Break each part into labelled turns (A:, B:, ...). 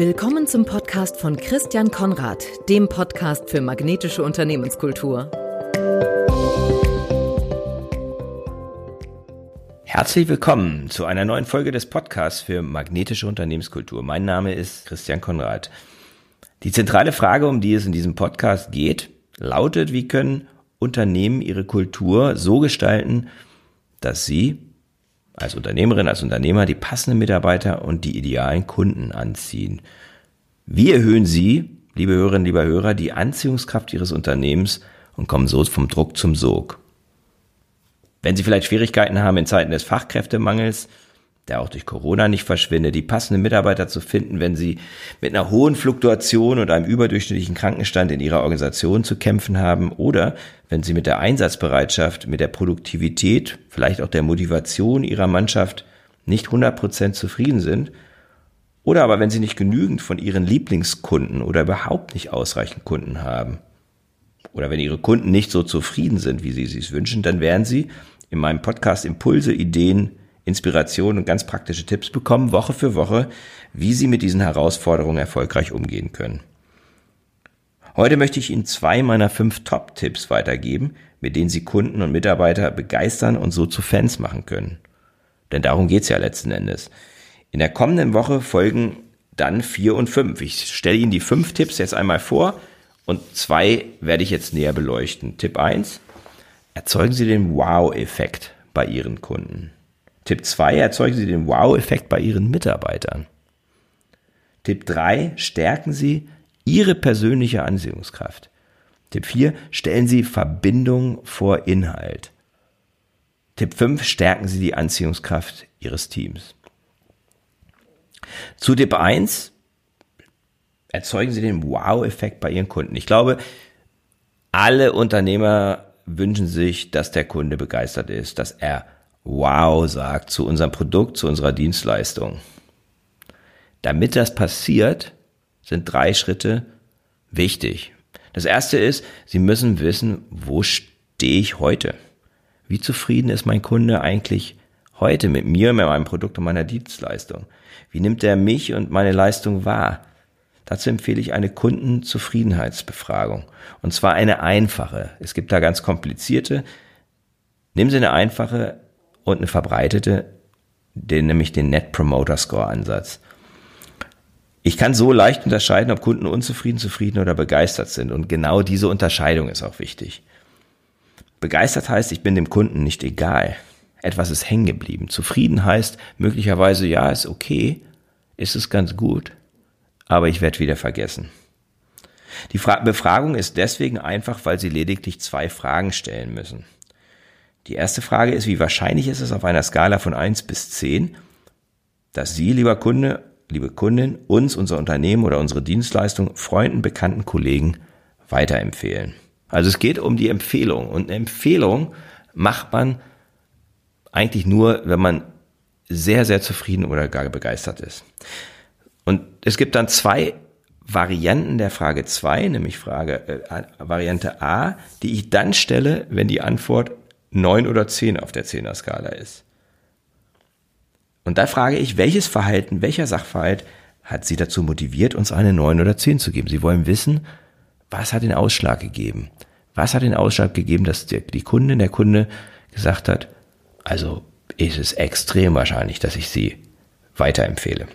A: Willkommen zum Podcast von Christian Konrad, dem Podcast für magnetische Unternehmenskultur.
B: Herzlich willkommen zu einer neuen Folge des Podcasts für magnetische Unternehmenskultur. Mein Name ist Christian Konrad. Die zentrale Frage, um die es in diesem Podcast geht, lautet, wie können Unternehmen ihre Kultur so gestalten, dass sie als Unternehmerin, als Unternehmer die passenden Mitarbeiter und die idealen Kunden anziehen. Wie erhöhen Sie, liebe Hörerinnen, lieber Hörer, die Anziehungskraft Ihres Unternehmens und kommen so vom Druck zum Sog? Wenn Sie vielleicht Schwierigkeiten haben in Zeiten des Fachkräftemangels, der auch durch Corona nicht verschwindet, die passenden Mitarbeiter zu finden, wenn sie mit einer hohen Fluktuation und einem überdurchschnittlichen Krankenstand in ihrer Organisation zu kämpfen haben oder wenn sie mit der Einsatzbereitschaft, mit der Produktivität, vielleicht auch der Motivation ihrer Mannschaft nicht 100% zufrieden sind oder aber wenn sie nicht genügend von ihren Lieblingskunden oder überhaupt nicht ausreichend Kunden haben oder wenn ihre Kunden nicht so zufrieden sind, wie sie es wünschen, dann werden sie in meinem Podcast Impulse, Ideen, Inspiration und ganz praktische Tipps bekommen, Woche für Woche, wie Sie mit diesen Herausforderungen erfolgreich umgehen können. Heute möchte ich Ihnen zwei meiner fünf Top-Tipps weitergeben, mit denen Sie Kunden und Mitarbeiter begeistern und so zu Fans machen können. Denn darum geht's ja letzten Endes. In der kommenden Woche folgen dann vier und fünf. Ich stelle Ihnen die fünf Tipps jetzt einmal vor und zwei werde ich jetzt näher beleuchten. Tipp eins: Erzeugen Sie den Wow-Effekt bei Ihren Kunden. Tipp 2, erzeugen Sie den Wow-Effekt bei Ihren Mitarbeitern. Tipp 3, stärken Sie Ihre persönliche Anziehungskraft. Tipp 4, stellen Sie Verbindung vor Inhalt. Tipp 5, stärken Sie die Anziehungskraft Ihres Teams. Zu Tipp 1, erzeugen Sie den Wow-Effekt bei Ihren Kunden. Ich glaube, alle Unternehmer wünschen sich, dass der Kunde begeistert ist, dass er Wow sagt zu unserem Produkt, zu unserer Dienstleistung. Damit das passiert, sind drei Schritte wichtig. Das erste ist, Sie müssen wissen, wo stehe ich heute? Wie zufrieden ist mein Kunde eigentlich heute mit mir, mit meinem Produkt und meiner Dienstleistung? Wie nimmt er mich und meine Leistung wahr? Dazu empfehle ich eine Kundenzufriedenheitsbefragung. Und zwar eine einfache. Es gibt da ganz komplizierte. Nehmen Sie eine einfache und eine verbreitete, den, nämlich den Net Promoter Score Ansatz. Ich kann so leicht unterscheiden, ob Kunden unzufrieden, zufrieden oder begeistert sind. Und genau diese Unterscheidung ist auch wichtig. Begeistert heißt, ich bin dem Kunden nicht egal. Etwas ist hängen geblieben. Zufrieden heißt möglicherweise, ja, ist okay, ist es ganz gut, aber ich werde wieder vergessen. Die Befragung ist deswegen einfach, weil Sie lediglich zwei Fragen stellen müssen. Die erste Frage ist, wie wahrscheinlich ist es auf einer Skala von eins bis zehn, dass Sie, lieber Kunde, liebe Kundin, uns, unser Unternehmen oder unsere Dienstleistung Freunden, Bekannten, Kollegen weiterempfehlen. Also es geht um die Empfehlung. Und eine Empfehlung macht man eigentlich nur, wenn man sehr, sehr zufrieden oder gar begeistert ist. Und es gibt dann zwei Varianten der Frage zwei, nämlich Frage äh, Variante A, die ich dann stelle, wenn die Antwort neun oder zehn auf der Zehner-Skala ist. Und da frage ich, welches Verhalten, welcher Sachverhalt hat Sie dazu motiviert, uns eine neun oder zehn zu geben? Sie wollen wissen, was hat den Ausschlag gegeben? Was hat den Ausschlag gegeben, dass die, die Kundin, der Kunde gesagt hat, also ist es extrem wahrscheinlich, dass ich Sie weiterempfehle.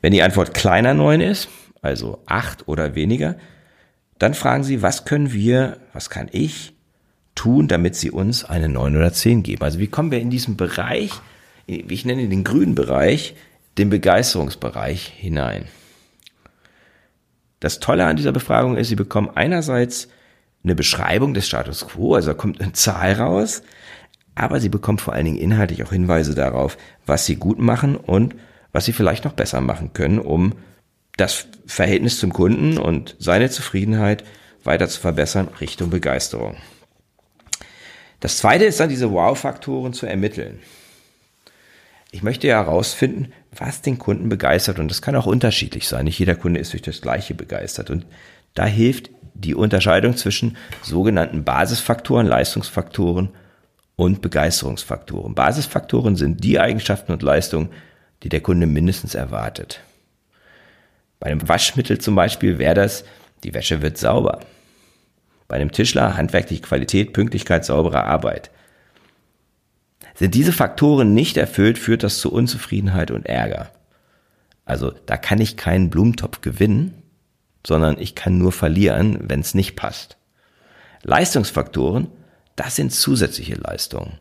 B: Wenn die Antwort kleiner neun ist, also acht oder weniger, dann fragen Sie, was können wir, was kann ich tun, damit sie uns eine 9 oder 10 geben. Also wie kommen wir in diesen Bereich, ich nenne den grünen Bereich, den Begeisterungsbereich hinein. Das Tolle an dieser Befragung ist, Sie bekommen einerseits eine Beschreibung des Status quo, also da kommt eine Zahl raus, aber Sie bekommen vor allen Dingen inhaltlich auch Hinweise darauf, was Sie gut machen und was Sie vielleicht noch besser machen können, um das Verhältnis zum Kunden und seine Zufriedenheit weiter zu verbessern Richtung Begeisterung. Das zweite ist dann diese Wow-Faktoren zu ermitteln. Ich möchte ja herausfinden, was den Kunden begeistert und das kann auch unterschiedlich sein. Nicht jeder Kunde ist durch das Gleiche begeistert und da hilft die Unterscheidung zwischen sogenannten Basisfaktoren, Leistungsfaktoren und Begeisterungsfaktoren. Basisfaktoren sind die Eigenschaften und Leistungen, die der Kunde mindestens erwartet. Bei einem Waschmittel zum Beispiel wäre das, die Wäsche wird sauber. Bei einem Tischler handwerkliche Qualität, Pünktlichkeit, saubere Arbeit. Sind diese Faktoren nicht erfüllt, führt das zu Unzufriedenheit und Ärger. Also da kann ich keinen Blumentopf gewinnen, sondern ich kann nur verlieren, wenn es nicht passt. Leistungsfaktoren, das sind zusätzliche Leistungen,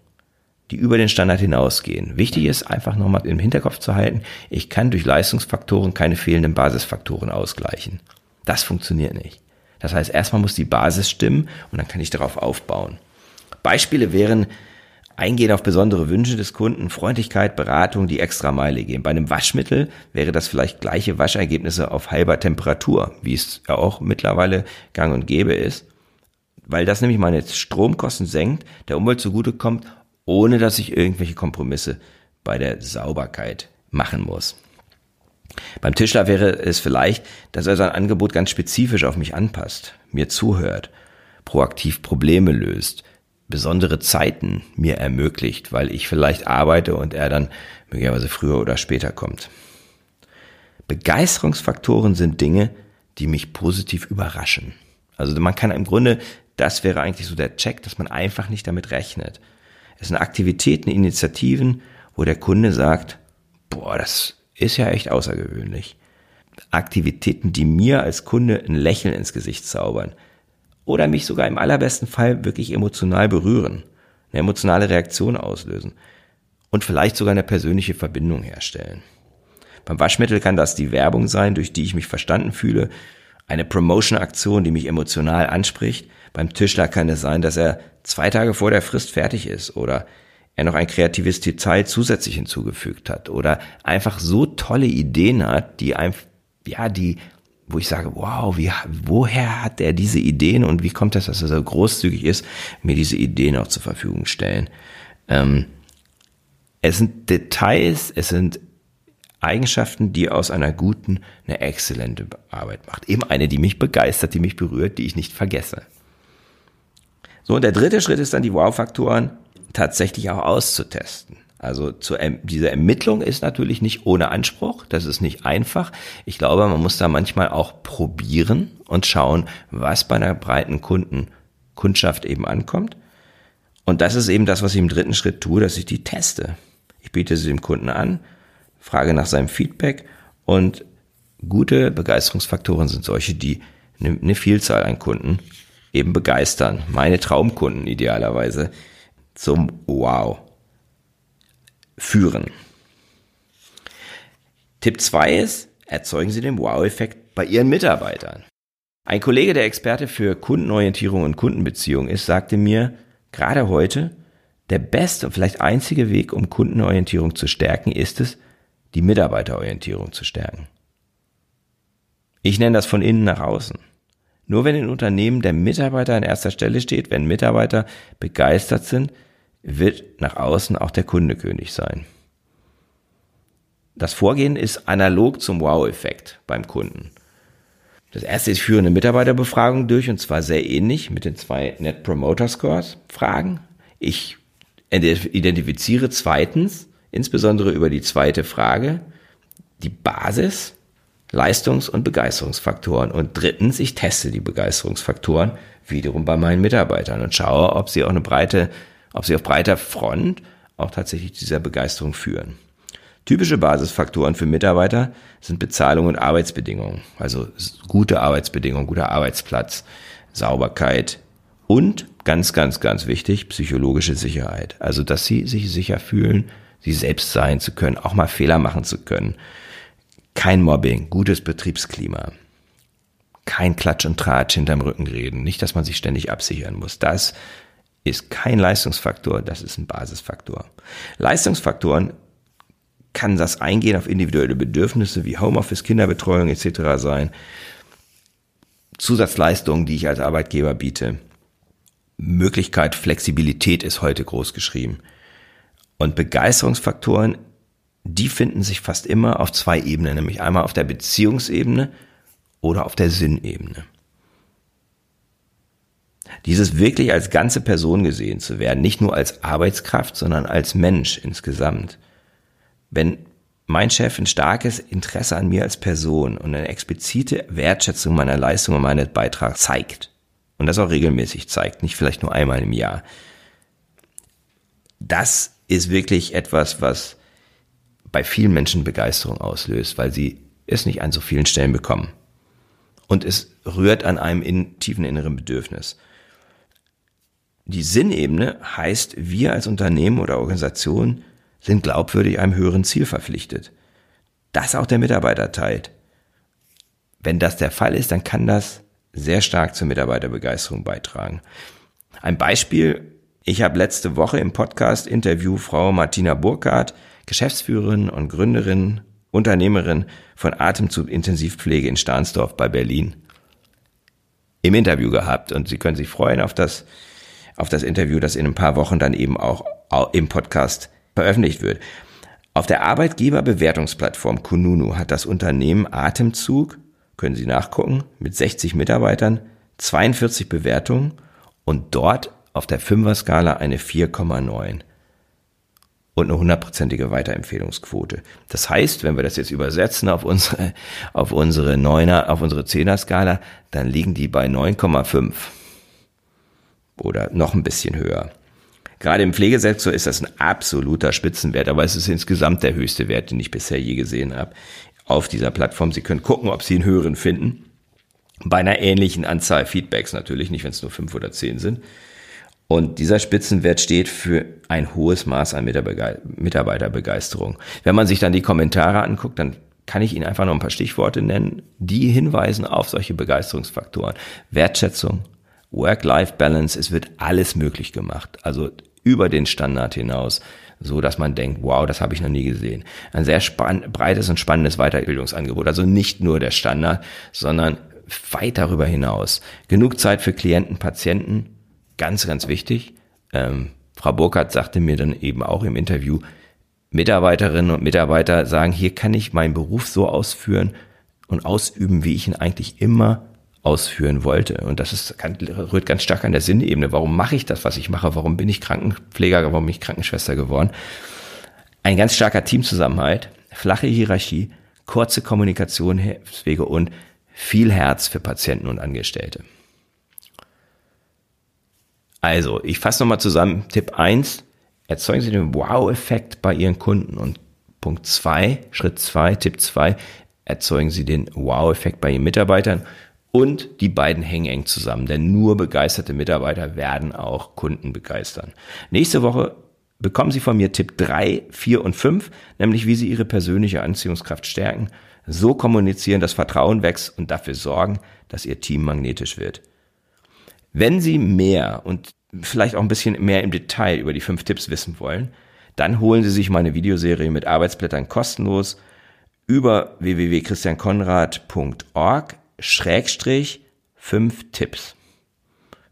B: die über den Standard hinausgehen. Wichtig ist einfach nochmal im Hinterkopf zu halten, ich kann durch Leistungsfaktoren keine fehlenden Basisfaktoren ausgleichen. Das funktioniert nicht. Das heißt, erstmal muss die Basis stimmen und dann kann ich darauf aufbauen. Beispiele wären Eingehen auf besondere Wünsche des Kunden, Freundlichkeit, Beratung, die extra Meile gehen. Bei einem Waschmittel wäre das vielleicht gleiche Waschergebnisse auf halber Temperatur, wie es ja auch mittlerweile gang und gäbe ist, weil das nämlich meine Stromkosten senkt, der Umwelt zugutekommt, ohne dass ich irgendwelche Kompromisse bei der Sauberkeit machen muss. Beim Tischler wäre es vielleicht, dass er sein Angebot ganz spezifisch auf mich anpasst, mir zuhört, proaktiv Probleme löst, besondere Zeiten mir ermöglicht, weil ich vielleicht arbeite und er dann möglicherweise früher oder später kommt. Begeisterungsfaktoren sind Dinge, die mich positiv überraschen. Also man kann im Grunde, das wäre eigentlich so der Check, dass man einfach nicht damit rechnet. Es sind Aktivitäten, Initiativen, wo der Kunde sagt, boah, das ist ja echt außergewöhnlich. Aktivitäten, die mir als Kunde ein Lächeln ins Gesicht zaubern, oder mich sogar im allerbesten Fall wirklich emotional berühren, eine emotionale Reaktion auslösen und vielleicht sogar eine persönliche Verbindung herstellen. Beim Waschmittel kann das die Werbung sein, durch die ich mich verstanden fühle, eine Promotion-Aktion, die mich emotional anspricht. Beim Tischler kann es sein, dass er zwei Tage vor der Frist fertig ist oder er noch ein kreatives Detail zusätzlich hinzugefügt hat oder einfach so tolle Ideen hat, die einfach, ja, die wo ich sage, wow, wie, woher hat er diese Ideen und wie kommt das, dass er so großzügig ist, mir diese Ideen auch zur Verfügung stellen. Ähm, es sind Details, es sind Eigenschaften, die aus einer guten eine exzellente Arbeit macht. Eben eine, die mich begeistert, die mich berührt, die ich nicht vergesse. So, und der dritte Schritt ist dann die Wow-Faktoren tatsächlich auch auszutesten. Also zu, diese Ermittlung ist natürlich nicht ohne Anspruch, das ist nicht einfach. Ich glaube, man muss da manchmal auch probieren und schauen, was bei einer breiten Kunden, Kundschaft eben ankommt. Und das ist eben das, was ich im dritten Schritt tue, dass ich die teste. Ich biete sie dem Kunden an, frage nach seinem Feedback und gute Begeisterungsfaktoren sind solche, die eine Vielzahl an Kunden eben begeistern. Meine Traumkunden idealerweise zum Wow führen. Tipp 2 ist, erzeugen Sie den Wow-Effekt bei Ihren Mitarbeitern. Ein Kollege, der Experte für Kundenorientierung und Kundenbeziehung ist, sagte mir, gerade heute, der beste und vielleicht einzige Weg, um Kundenorientierung zu stärken, ist es, die Mitarbeiterorientierung zu stärken. Ich nenne das von innen nach außen. Nur wenn in Unternehmen der Mitarbeiter an erster Stelle steht, wenn Mitarbeiter begeistert sind, wird nach außen auch der Kunde König sein. Das Vorgehen ist analog zum Wow-Effekt beim Kunden. Das erste ist, führe eine Mitarbeiterbefragung durch und zwar sehr ähnlich mit den zwei Net Promoter Scores Fragen. Ich identifiziere zweitens, insbesondere über die zweite Frage, die Basis, Leistungs- und Begeisterungsfaktoren. Und drittens, ich teste die Begeisterungsfaktoren wiederum bei meinen Mitarbeitern und schaue, ob sie auch eine breite ob sie auf breiter Front auch tatsächlich dieser Begeisterung führen. Typische Basisfaktoren für Mitarbeiter sind Bezahlung und Arbeitsbedingungen, also gute Arbeitsbedingungen, guter Arbeitsplatz, Sauberkeit und ganz, ganz, ganz wichtig, psychologische Sicherheit. Also, dass sie sich sicher fühlen, sie selbst sein zu können, auch mal Fehler machen zu können. Kein Mobbing, gutes Betriebsklima. Kein Klatsch und Tratsch hinterm Rücken reden. Nicht, dass man sich ständig absichern muss. Das ist kein Leistungsfaktor, das ist ein Basisfaktor. Leistungsfaktoren kann das Eingehen auf individuelle Bedürfnisse wie Homeoffice, Kinderbetreuung etc. sein. Zusatzleistungen, die ich als Arbeitgeber biete. Möglichkeit, Flexibilität ist heute groß geschrieben. Und Begeisterungsfaktoren, die finden sich fast immer auf zwei Ebenen, nämlich einmal auf der Beziehungsebene oder auf der Sinnebene. Dieses wirklich als ganze Person gesehen zu werden, nicht nur als Arbeitskraft, sondern als Mensch insgesamt. Wenn mein Chef ein starkes Interesse an mir als Person und eine explizite Wertschätzung meiner Leistung und meines Beitrags zeigt und das auch regelmäßig zeigt, nicht vielleicht nur einmal im Jahr, das ist wirklich etwas, was bei vielen Menschen Begeisterung auslöst, weil sie es nicht an so vielen Stellen bekommen. Und es rührt an einem in, tiefen inneren Bedürfnis. Die Sinnebene heißt, wir als Unternehmen oder Organisation sind glaubwürdig einem höheren Ziel verpflichtet. Das auch der Mitarbeiter teilt. Wenn das der Fall ist, dann kann das sehr stark zur Mitarbeiterbegeisterung beitragen. Ein Beispiel, ich habe letzte Woche im Podcast Interview Frau Martina Burkhardt, Geschäftsführerin und Gründerin, Unternehmerin von Atemzug Intensivpflege in Stahnsdorf bei Berlin im Interview gehabt und Sie können sich freuen auf das, auf das Interview, das in ein paar Wochen dann eben auch im Podcast veröffentlicht wird. Auf der Arbeitgeberbewertungsplattform Kununu hat das Unternehmen Atemzug, können Sie nachgucken, mit 60 Mitarbeitern, 42 Bewertungen und dort auf der Fünfer-Skala eine 4,9 und eine hundertprozentige Weiterempfehlungsquote. Das heißt, wenn wir das jetzt übersetzen auf unsere, auf unsere Neuner, auf unsere Zehner-Skala, dann liegen die bei 9,5 oder noch ein bisschen höher. Gerade im Pflegesektor ist das ein absoluter Spitzenwert, aber es ist insgesamt der höchste Wert, den ich bisher je gesehen habe auf dieser Plattform. Sie können gucken, ob Sie einen höheren finden. Bei einer ähnlichen Anzahl Feedbacks natürlich, nicht wenn es nur fünf oder zehn sind. Und dieser Spitzenwert steht für ein hohes Maß an Mitarbeiterbegeisterung. Wenn man sich dann die Kommentare anguckt, dann kann ich Ihnen einfach noch ein paar Stichworte nennen, die hinweisen auf solche Begeisterungsfaktoren. Wertschätzung, Work-Life-Balance, es wird alles möglich gemacht. Also über den Standard hinaus, so dass man denkt, wow, das habe ich noch nie gesehen. Ein sehr breites und spannendes Weiterbildungsangebot. Also nicht nur der Standard, sondern weit darüber hinaus. Genug Zeit für Klienten, Patienten, ganz, ganz wichtig. Ähm, Frau Burkhardt sagte mir dann eben auch im Interview, Mitarbeiterinnen und Mitarbeiter sagen, hier kann ich meinen Beruf so ausführen und ausüben, wie ich ihn eigentlich immer ausführen wollte. Und das ist, kann, rührt ganz stark an der Sinnebene. Warum mache ich das, was ich mache? Warum bin ich Krankenpfleger? Warum bin ich Krankenschwester geworden? Ein ganz starker Teamzusammenhalt, flache Hierarchie, kurze Kommunikationswege und viel Herz für Patienten und Angestellte. Also, ich fasse nochmal zusammen. Tipp eins: erzeugen Sie den Wow-Effekt bei Ihren Kunden. Und Punkt zwei, Schritt zwei, Tipp zwei: erzeugen Sie den Wow-Effekt bei Ihren Mitarbeitern. Und die beiden hängen eng zusammen, denn nur begeisterte Mitarbeiter werden auch Kunden begeistern. Nächste Woche bekommen Sie von mir Tipp drei, vier und fünf, nämlich wie Sie Ihre persönliche Anziehungskraft stärken, so kommunizieren, dass Vertrauen wächst und dafür sorgen, dass Ihr Team magnetisch wird. Wenn Sie mehr und vielleicht auch ein bisschen mehr im Detail über die fünf Tipps wissen wollen, dann holen Sie sich meine Videoserie mit Arbeitsblättern kostenlos über www.christiankonrad.org Schrägstrich fünf Tipps.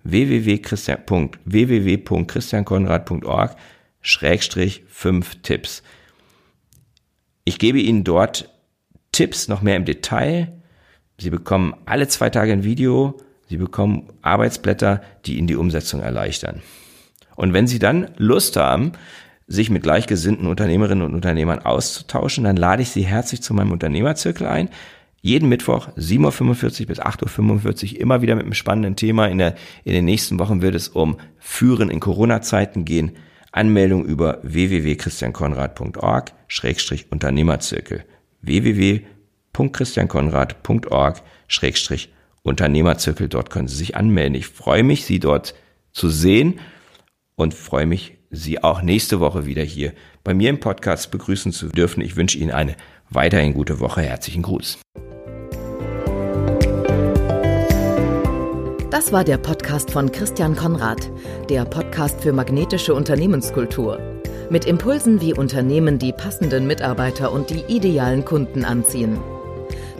B: www.christiankonrad.org Schrägstrich fünf Tipps. Ich gebe Ihnen dort Tipps noch mehr im Detail. Sie bekommen alle zwei Tage ein Video Sie bekommen Arbeitsblätter, die Ihnen die Umsetzung erleichtern. Und wenn Sie dann Lust haben, sich mit gleichgesinnten Unternehmerinnen und Unternehmern auszutauschen, dann lade ich Sie herzlich zu meinem Unternehmerzirkel ein. Jeden Mittwoch 7.45 Uhr bis 8.45 Uhr immer wieder mit einem spannenden Thema. In, der, in den nächsten Wochen wird es um Führen in Corona-Zeiten gehen. Anmeldung über www.christiankonrad.org-unternehmerzirkel www.christiankonrad.org-unternehmerzirkel Unternehmerzirkel. Dort können Sie sich anmelden. Ich freue mich, Sie dort zu sehen und freue mich, Sie auch nächste Woche wieder hier bei mir im Podcast begrüßen zu dürfen. Ich wünsche Ihnen eine weiterhin gute Woche. Herzlichen Gruß.
A: Das war der Podcast von Christian Konrad, der Podcast für magnetische Unternehmenskultur. Mit Impulsen, wie Unternehmen die passenden Mitarbeiter und die idealen Kunden anziehen.